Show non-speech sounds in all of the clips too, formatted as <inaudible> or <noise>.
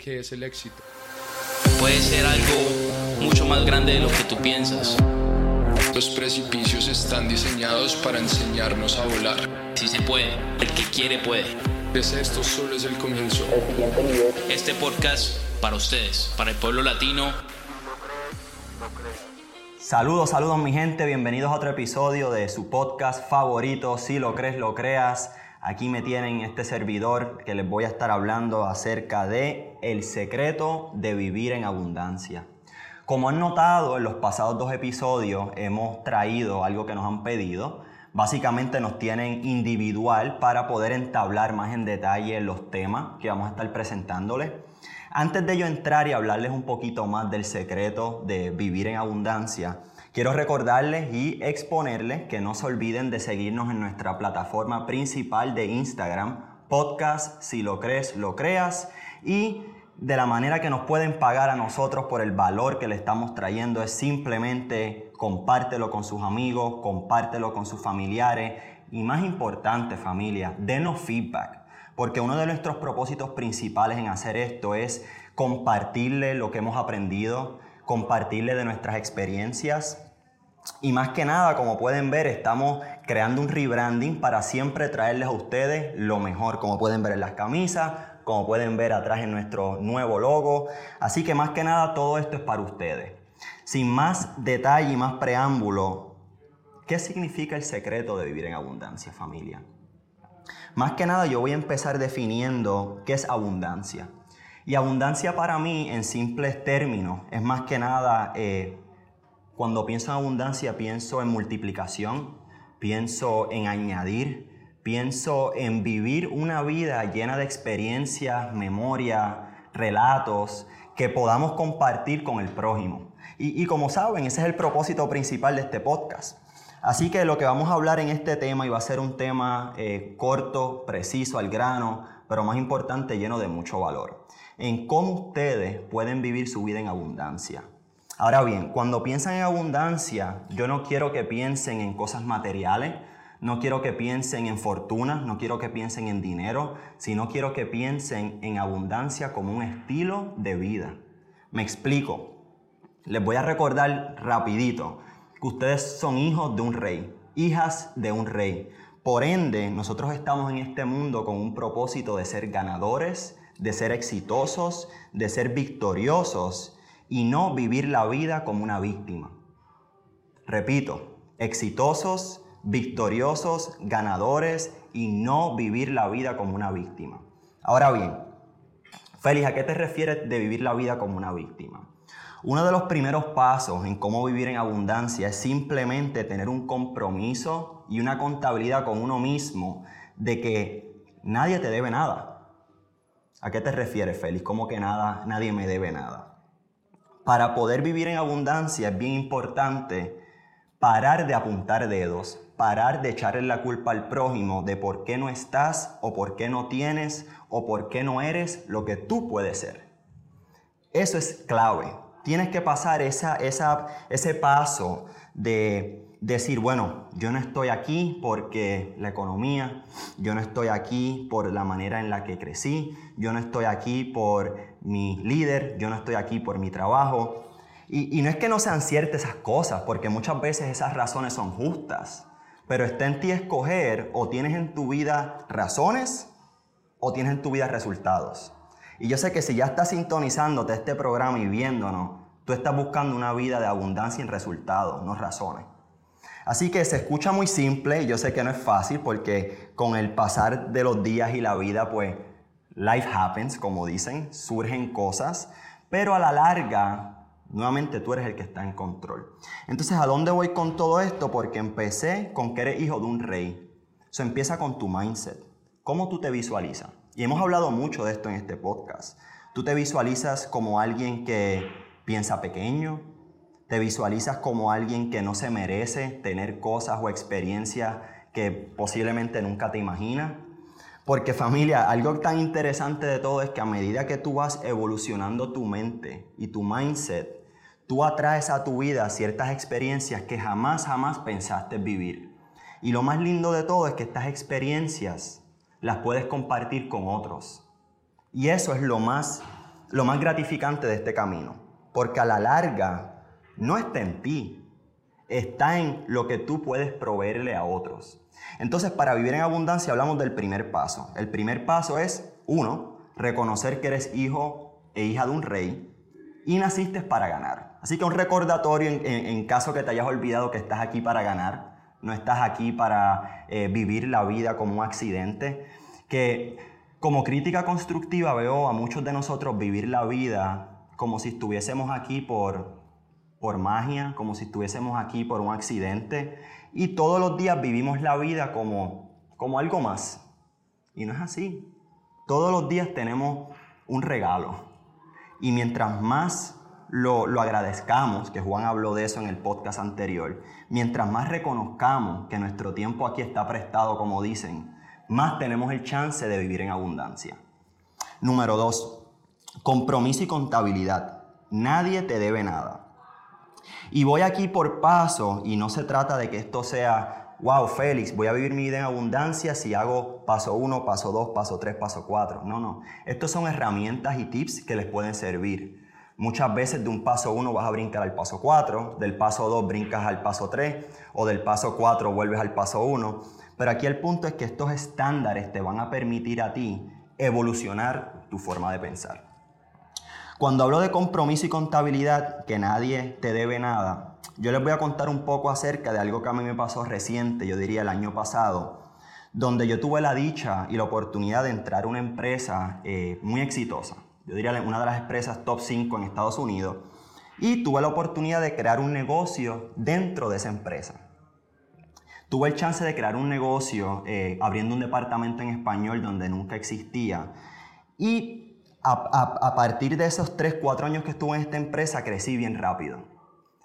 ¿Qué es el éxito? Puede ser algo mucho más grande de lo que tú piensas. Los precipicios están diseñados para enseñarnos a volar. Si se puede, el que quiere puede. Pues esto solo es el comienzo. Este podcast para ustedes, para el pueblo latino. Saludos, saludos mi gente, bienvenidos a otro episodio de su podcast favorito, si lo crees, lo creas. Aquí me tienen este servidor que les voy a estar hablando acerca de el secreto de vivir en abundancia. Como han notado en los pasados dos episodios hemos traído algo que nos han pedido. Básicamente nos tienen individual para poder entablar más en detalle los temas que vamos a estar presentándoles. Antes de yo entrar y hablarles un poquito más del secreto de vivir en abundancia, Quiero recordarles y exponerles que no se olviden de seguirnos en nuestra plataforma principal de Instagram, podcast, si lo crees, lo creas, y de la manera que nos pueden pagar a nosotros por el valor que le estamos trayendo es simplemente compártelo con sus amigos, compártelo con sus familiares y más importante familia, denos feedback, porque uno de nuestros propósitos principales en hacer esto es compartirle lo que hemos aprendido, compartirle de nuestras experiencias y más que nada, como pueden ver, estamos creando un rebranding para siempre traerles a ustedes lo mejor, como pueden ver en las camisas, como pueden ver atrás en nuestro nuevo logo. Así que más que nada, todo esto es para ustedes. Sin más detalle y más preámbulo, ¿qué significa el secreto de vivir en abundancia, familia? Más que nada, yo voy a empezar definiendo qué es abundancia. Y abundancia para mí, en simples términos, es más que nada... Eh, cuando pienso en abundancia, pienso en multiplicación, pienso en añadir, pienso en vivir una vida llena de experiencias, memorias, relatos que podamos compartir con el prójimo. Y, como saben, ese es el propósito principal de este podcast. Así que lo que vamos a hablar en este tema, y va a ser un tema eh, corto, preciso, al grano, pero más importante, lleno de mucho valor, en cómo ustedes pueden vivir su vida en abundancia. Ahora bien, cuando piensan en abundancia, yo no quiero que piensen en cosas materiales, no quiero que piensen en fortuna, no quiero que piensen en dinero, sino quiero que piensen en abundancia como un estilo de vida. Me explico. Les voy a recordar rapidito que ustedes son hijos de un rey, hijas de un rey. Por ende, nosotros estamos en este mundo con un propósito de ser ganadores, de ser exitosos, de ser victoriosos y no vivir la vida como una víctima. Repito, exitosos, victoriosos, ganadores y no vivir la vida como una víctima. Ahora bien, Félix, ¿a qué te refieres de vivir la vida como una víctima? Uno de los primeros pasos en cómo vivir en abundancia es simplemente tener un compromiso y una contabilidad con uno mismo de que nadie te debe nada. ¿A qué te refieres, Félix? ¿Cómo que nada, nadie me debe nada? para poder vivir en abundancia es bien importante parar de apuntar dedos, parar de echarle la culpa al prójimo de por qué no estás o por qué no tienes o por qué no eres lo que tú puedes ser. Eso es clave. Tienes que pasar esa, ese paso de decir, bueno, yo no estoy aquí porque la economía, yo no estoy aquí por la manera en la que crecí, yo no estoy aquí por mi líder, yo no estoy aquí por mi trabajo. Y, no es que no sean ciertas esas cosas, porque muchas veces esas razones son justas, pero está en ti escoger o tienes en tu vida razones o tienes en tu vida resultados. Y yo sé que si ya estás sintonizándote este programa y viéndonos, tú estás buscando una vida de abundancia en resultados, no razones. Así que se escucha muy simple yo sé que no es fácil porque con el pasar de los días y la vida, pues life happens, como dicen, surgen cosas, pero a la larga, nuevamente tú eres el que está en control. Entonces, ¿a dónde voy con todo esto? Porque empecé con que eres hijo de un rey. Eso empieza con tu mindset. ¿Cómo tú te visualizas? Y hemos hablado mucho de esto en este podcast. Tú te visualizas como alguien que piensa pequeño, te visualizas como alguien que no se merece tener cosas o experiencias que posiblemente nunca te imaginas. Porque familia, algo tan interesante de todo es que a medida que tú vas evolucionando tu mente y tu mindset, tú atraes a tu vida ciertas experiencias que jamás, jamás pensaste vivir. Y lo más lindo de todo es que estas experiencias las puedes compartir con otros. Y eso es lo más lo más gratificante de este camino, porque a la larga no está en ti, está en lo que tú puedes proveerle a otros. Entonces, para vivir en abundancia hablamos del primer paso. El primer paso es, uno, reconocer que eres hijo e hija de un rey y naciste para ganar. Así que un recordatorio en, caso que te hayas olvidado que estás aquí para ganar, no estás aquí para eh, vivir la vida como un accidente, que como crítica constructiva veo a muchos de nosotros vivir la vida como si estuviésemos aquí por, por magia, como si estuviésemos aquí por un accidente y todos los días vivimos la vida como, como algo más. Y no es así. Todos los días tenemos un regalo. Y mientras más lo, lo, agradezcamos, que Juan habló de eso en el podcast anterior, mientras más reconozcamos que nuestro tiempo aquí está prestado, como dicen, más tenemos el chance de vivir en abundancia. Número dos, compromiso y contabilidad. Nadie te debe nada. Y voy aquí por paso y no se trata de que esto sea, wow, Félix, voy a vivir mi vida en abundancia si hago paso 1, paso 2, paso 3, paso 4. No, no. Estos son herramientas y tips que les pueden servir. Muchas veces de un paso 1 vas a brincar al paso 4, del paso 2 brincas al paso 3 o del paso 4 vuelves al paso 1. Pero aquí el punto es que estos estándares te van a permitir a ti evolucionar tu forma de pensar. Cuando hablo de compromiso y contabilidad, que nadie te debe nada, yo les voy a contar un poco acerca de algo que a mí me pasó reciente, yo diría el año pasado, donde yo tuve la dicha y la oportunidad de entrar a una empresa eh, muy exitosa. Yo diría una de las empresas top 5 en Estados Unidos. Y tuve la oportunidad de crear un negocio dentro de esa empresa. Tuve el chance de crear un negocio eh, abriendo un departamento en español donde nunca existía. Y a, partir de esos 3, 4 años que estuve en esta empresa, crecí bien rápido.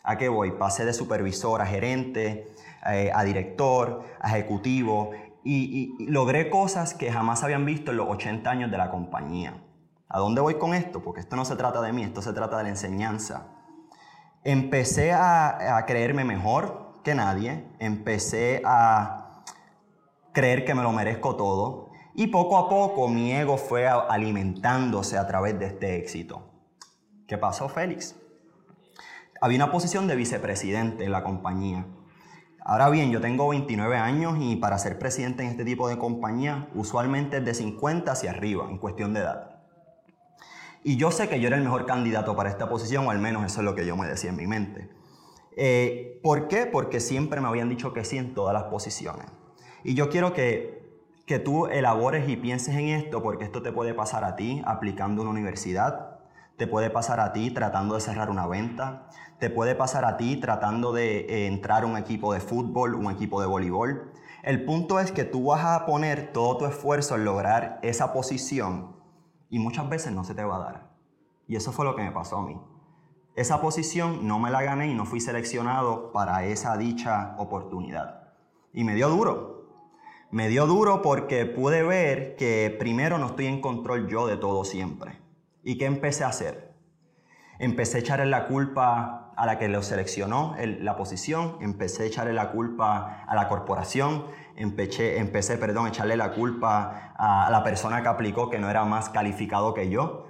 ¿A qué voy? Pasé de supervisor a gerente, eh, a director, a ejecutivo y, logré cosas que jamás habían visto en los 80 años de la compañía. ¿A dónde voy con esto? Porque esto no se trata de mí, esto se trata de la enseñanza. Empecé a creerme mejor que nadie, empecé a creer que me lo merezco todo, y poco a poco mi ego fue alimentándose a través de este éxito. ¿Qué pasó, Félix? Había una posición de vicepresidente en la compañía. Ahora bien, yo tengo 29 años y para ser presidente en este tipo de compañía, usualmente es de 50 hacia arriba, en cuestión de edad. Y yo sé que yo era el mejor candidato para esta posición, o al menos eso es lo que yo me decía en mi mente. Eh, ¿Por qué? Porque siempre me habían dicho que sí en todas las posiciones. Y yo quiero que que tú elabores y pienses en esto, porque esto te puede pasar a ti aplicando una universidad, te puede pasar a ti tratando de cerrar una venta, te puede pasar a ti tratando de eh, entrar a un equipo de fútbol, un equipo de voleibol. El punto es que tú vas a poner todo tu esfuerzo en lograr esa posición y muchas veces no se te va a dar. Y eso fue lo que me pasó a mí. Esa posición no me la gané y no fui seleccionado para esa dicha oportunidad. Y me dio duro, me dio duro porque pude ver que primero no estoy en control yo de todo siempre. ¿Y qué empecé a hacer? Empecé a echarle la culpa a la que lo seleccionó la posición, empecé a echarle la culpa a la corporación, empecé, empecé perdón, a echarle la culpa a la persona que aplicó que no era más calificado que yo.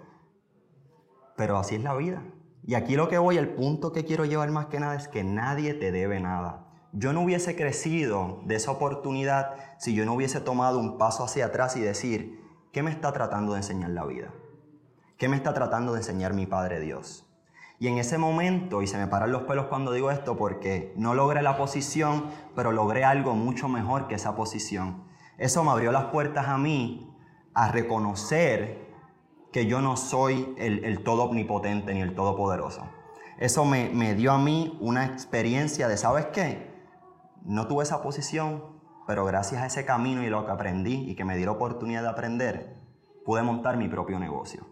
Pero así es la vida. Y aquí lo que voy, el punto que quiero llevar más que nada es que nadie te debe nada. Yo no hubiese crecido de esa oportunidad si yo no hubiese tomado un paso hacia atrás y decir, ¿qué me está tratando de enseñar la vida? ¿Qué me está tratando de enseñar mi Padre Dios? Y en ese momento, y se me paran los pelos cuando digo esto porque no logré la posición, pero logré algo mucho mejor que esa posición. Eso me abrió las puertas a mí a reconocer que yo no soy el, todo omnipotente ni el todopoderoso. Eso me, me dio a mí una experiencia de, ¿sabes qué? No tuve esa posición, pero gracias a ese camino y lo que aprendí y que me dio la oportunidad de aprender, pude montar mi propio negocio.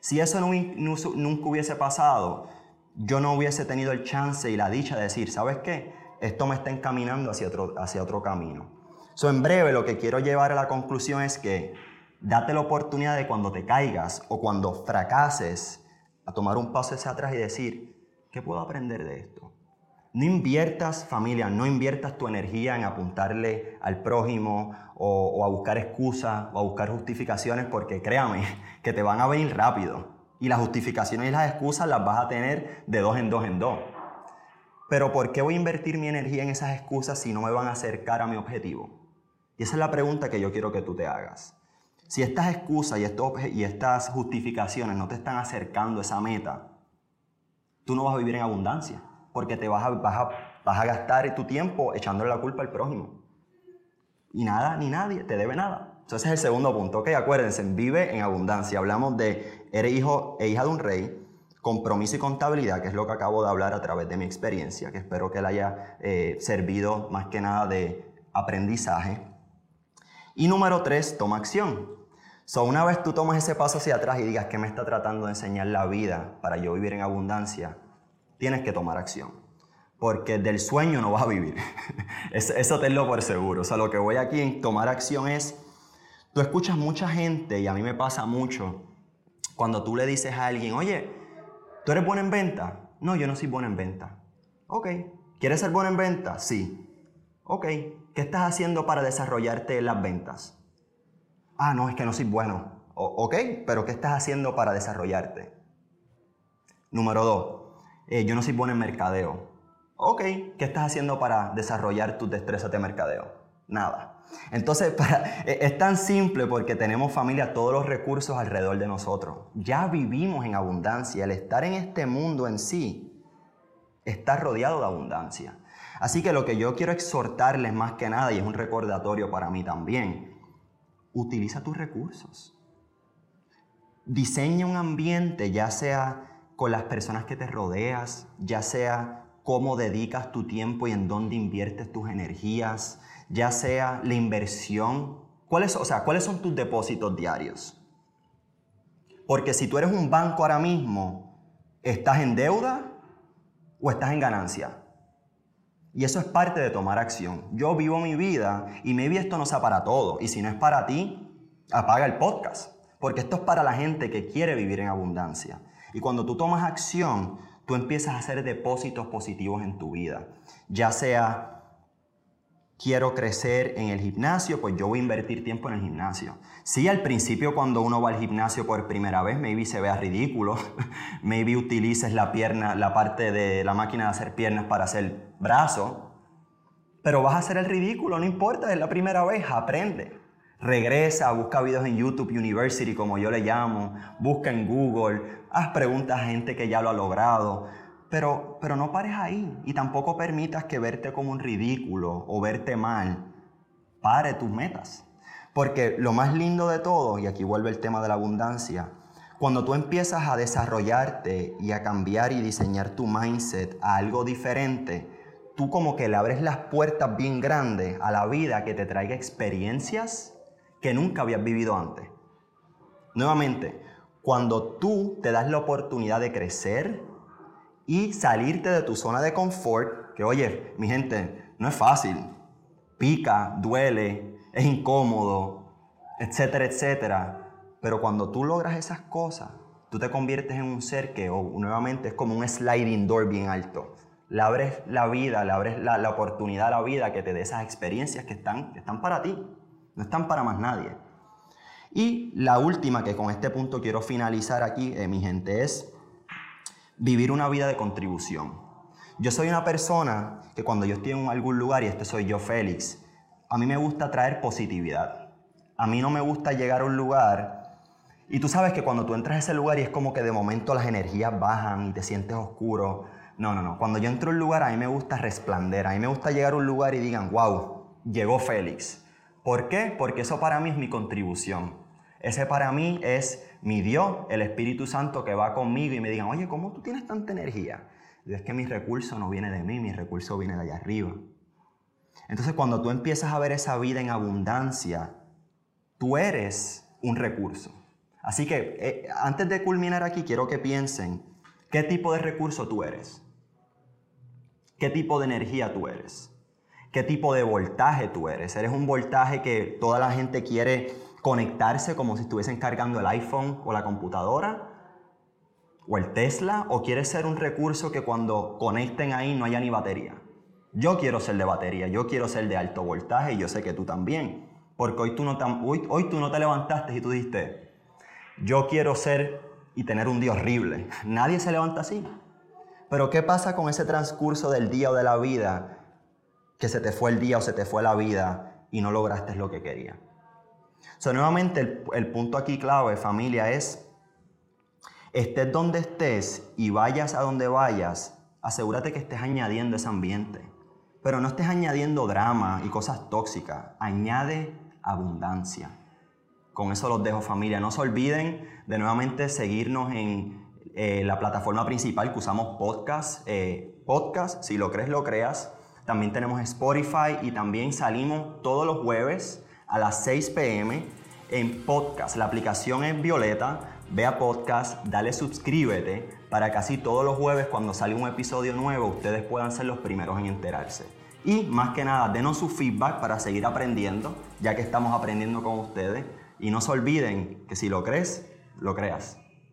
Si eso nunca hubiese pasado, yo no hubiese tenido el chance y la dicha de decir, ¿sabes qué? Esto me está encaminando hacia otro, hacia otro camino. So, en breve, lo que quiero llevar a la conclusión es que date la oportunidad de cuando te caigas o cuando fracases, a tomar un paso hacia atrás y decir, ¿qué puedo aprender de esto? No inviertas familia, no inviertas tu energía en apuntarle al prójimo o, a buscar excusas o a buscar justificaciones porque créame <laughs> que te van a venir rápido. Y las justificaciones y las excusas las vas a tener de dos en dos en dos. Pero ¿por qué voy a invertir mi energía en esas excusas si no me van a acercar a mi objetivo? Y esa es la pregunta que yo quiero que tú te hagas. Si estas excusas y, y estas justificaciones no te están acercando a esa meta, tú no vas a vivir en abundancia, porque te vas a, gastar tu tiempo echándole la culpa al prójimo. Y nada, ni nadie te debe nada. Entonces es el segundo punto. Ok, acuérdense, vive en abundancia. Hablamos de, eres hijo e hija de un rey, compromiso y contabilidad, que es lo que acabo de hablar a través de mi experiencia, que espero que le haya eh, servido más que nada de aprendizaje. Y número tres, toma acción. So, una vez tú tomas ese paso hacia atrás y digas que me está tratando de enseñar la vida para yo vivir en abundancia, tienes que tomar acción. Porque del sueño no vas a vivir. <laughs> Eso tenlo por seguro. O sea, lo que voy aquí en tomar acción es, tú escuchas mucha gente, y a mí me pasa mucho, cuando tú le dices a alguien, oye, ¿Tú eres bueno en venta? No, yo no soy bueno en venta. Ok. ¿Quieres ser bueno en venta? Sí. Ok. ¿Qué estás haciendo para desarrollarte en las ventas? Ah, no, es que no soy bueno. ok, pero ¿qué estás haciendo para desarrollarte? Número dos, eh, yo no soy bueno en mercadeo. Ok, ¿qué estás haciendo para desarrollar tus destrezas de mercadeo? Nada. Entonces, <laughs> e, es tan simple porque tenemos familia, todos los recursos alrededor de nosotros. Ya vivimos en abundancia. El estar en este mundo en sí está rodeado de abundancia. Así que lo que yo quiero exhortarles más que nada, y es un recordatorio para mí también, utiliza tus recursos. Diseña un ambiente, ya sea con las personas que te rodeas, ya sea cómo dedicas tu tiempo y en dónde inviertes tus energías, ya sea la inversión, ¿cuáles, o sea, ¿cuáles son tus depósitos diarios? Porque si tú eres un banco ahora mismo, ¿estás en deuda o estás en ganancia? Y eso es parte de tomar acción. Yo vivo mi vida y maybe esto no sea para todo. Y si no es para ti, apaga el podcast. Porque esto es para la gente que quiere vivir en abundancia. Y cuando tú tomas acción, tú empiezas a hacer depósitos positivos en tu vida. Ya sea quiero crecer en el gimnasio, pues yo voy a invertir tiempo en el gimnasio. Sí, al principio cuando uno va al gimnasio por primera vez, maybe se vea ridículo, <laughs> maybe utilices la pierna, la parte de la máquina de hacer piernas para hacer brazo, pero vas a hacer el ridículo, no importa, es la primera vez, aprende. Regresa, busca videos en YouTube University, como yo le llamo, busca en Google, haz preguntas a gente que ya lo ha logrado. Pero, pero no pares ahí y tampoco permitas que verte como un ridículo o verte mal. Pare tus metas. Porque lo más lindo de todo, y aquí vuelve el tema de la abundancia, cuando tú empiezas a desarrollarte y a cambiar y diseñar tu mindset a algo diferente, tú como que le abres las puertas bien grandes a la vida que te traiga experiencias que nunca habías vivido antes. Nuevamente, cuando tú te das la oportunidad de crecer, y salirte de tu zona de confort, que oye, mi gente, no es fácil. Pica, duele, es incómodo, etcétera, etcétera. Pero cuando tú logras esas cosas, tú te conviertes en un ser que nuevamente es como un sliding door bien alto. Le abres la vida, le abres la, oportunidad a la vida que te dé esas experiencias que están, que están para ti, no están para más nadie. Y la última que con este punto quiero finalizar aquí, eh, mi gente, es vivir una vida de contribución. Yo soy una persona que cuando yo estoy en algún lugar, y este soy yo, Félix, a mí me gusta traer positividad. A mí no me gusta llegar a un lugar y tú sabes que cuando tú entras a ese lugar y es como que de momento las energías bajan y te sientes oscuro. No, no, no. Cuando yo entro a un lugar, a mí me gusta resplandecer. A mí me gusta llegar a un lugar y digan, wow, llegó Félix. ¿Por qué? Porque eso para mí es mi contribución. Ese para mí es mi Dios, el Espíritu Santo que va conmigo y me digan, oye, ¿cómo tú tienes tanta energía? Y es que mi recurso no viene de mí, mi recurso viene de allá arriba. Entonces cuando tú empiezas a ver esa vida en abundancia, tú eres un recurso. Así que eh, antes de culminar aquí, quiero que piensen, ¿qué tipo de recurso tú eres? ¿Qué tipo de energía tú eres? ¿Qué tipo de voltaje tú eres? ¿Eres un voltaje que toda la gente quiere conectarse como si estuviesen cargando el iPhone o la computadora o el Tesla o quieres ser un recurso que cuando conecten ahí no haya ni batería. Yo quiero ser de batería, yo quiero ser de alto voltaje y yo sé que tú también. Porque hoy tú no te, hoy, hoy tú no te levantaste y tú dijiste, yo quiero ser y tener un día horrible. <laughs> Nadie se levanta así. Pero ¿qué pasa con ese transcurso del día o de la vida que se te fue el día o se te fue la vida y no lograste lo que querías? So, nuevamente el, el punto aquí clave, familia, es estés donde estés y vayas a donde vayas, asegúrate que estés añadiendo ese ambiente. Pero no estés añadiendo drama y cosas tóxicas. Añade abundancia. Con eso los dejo familia. No se olviden de nuevamente seguirnos en eh, la plataforma principal que usamos podcast. Eh, podcast, si lo crees, lo creas. También tenemos Spotify y también salimos todos los jueves a las 6 pm en podcast. La aplicación es Violeta. Ve a podcast, dale suscríbete para que así todos los jueves cuando sale un episodio nuevo ustedes puedan ser los primeros en enterarse. Y más que nada, denos su feedback para seguir aprendiendo, ya que estamos aprendiendo con ustedes. Y no se olviden que si lo crees, lo creas.